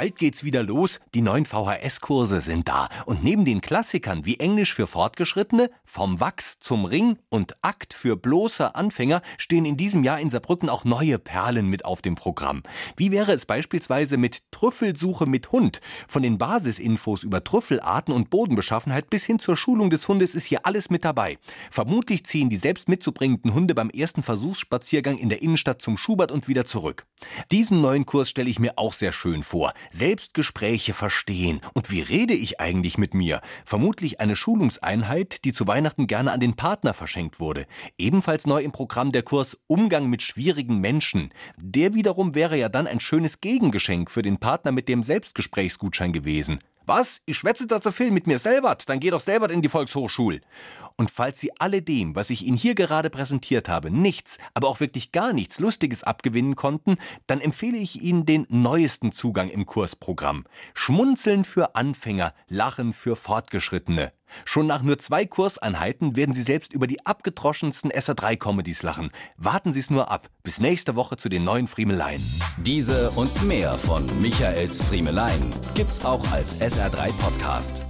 Bald geht's wieder los, die neuen VHS-Kurse sind da. Und neben den Klassikern wie Englisch für Fortgeschrittene, Vom Wachs zum Ring und Akt für bloße Anfänger stehen in diesem Jahr in Saarbrücken auch neue Perlen mit auf dem Programm. Wie wäre es beispielsweise mit Trüffelsuche mit Hund? Von den Basisinfos über Trüffelarten und Bodenbeschaffenheit bis hin zur Schulung des Hundes ist hier alles mit dabei. Vermutlich ziehen die selbst mitzubringenden Hunde beim ersten Versuchsspaziergang in der Innenstadt zum Schubert und wieder zurück. Diesen neuen Kurs stelle ich mir auch sehr schön vor. Selbstgespräche verstehen. Und wie rede ich eigentlich mit mir? Vermutlich eine Schulungseinheit, die zu Weihnachten gerne an den Partner verschenkt wurde. Ebenfalls neu im Programm der Kurs Umgang mit schwierigen Menschen. Der wiederum wäre ja dann ein schönes Gegengeschenk für den Partner mit dem Selbstgesprächsgutschein gewesen. Was? Ich schwätze da zu viel mit mir selber? Dann geh doch selber in die Volkshochschule. Und falls Sie alledem, was ich Ihnen hier gerade präsentiert habe, nichts, aber auch wirklich gar nichts Lustiges abgewinnen konnten, dann empfehle ich Ihnen den neuesten Zugang im Kursprogramm. Schmunzeln für Anfänger, Lachen für Fortgeschrittene. Schon nach nur zwei Kurseinheiten werden Sie selbst über die abgedroschensten SR3-Comedies lachen. Warten Sie es nur ab. Bis nächste Woche zu den neuen Friemeleien. Diese und mehr von Michaels Friemelein gibt's auch als SR3 Podcast.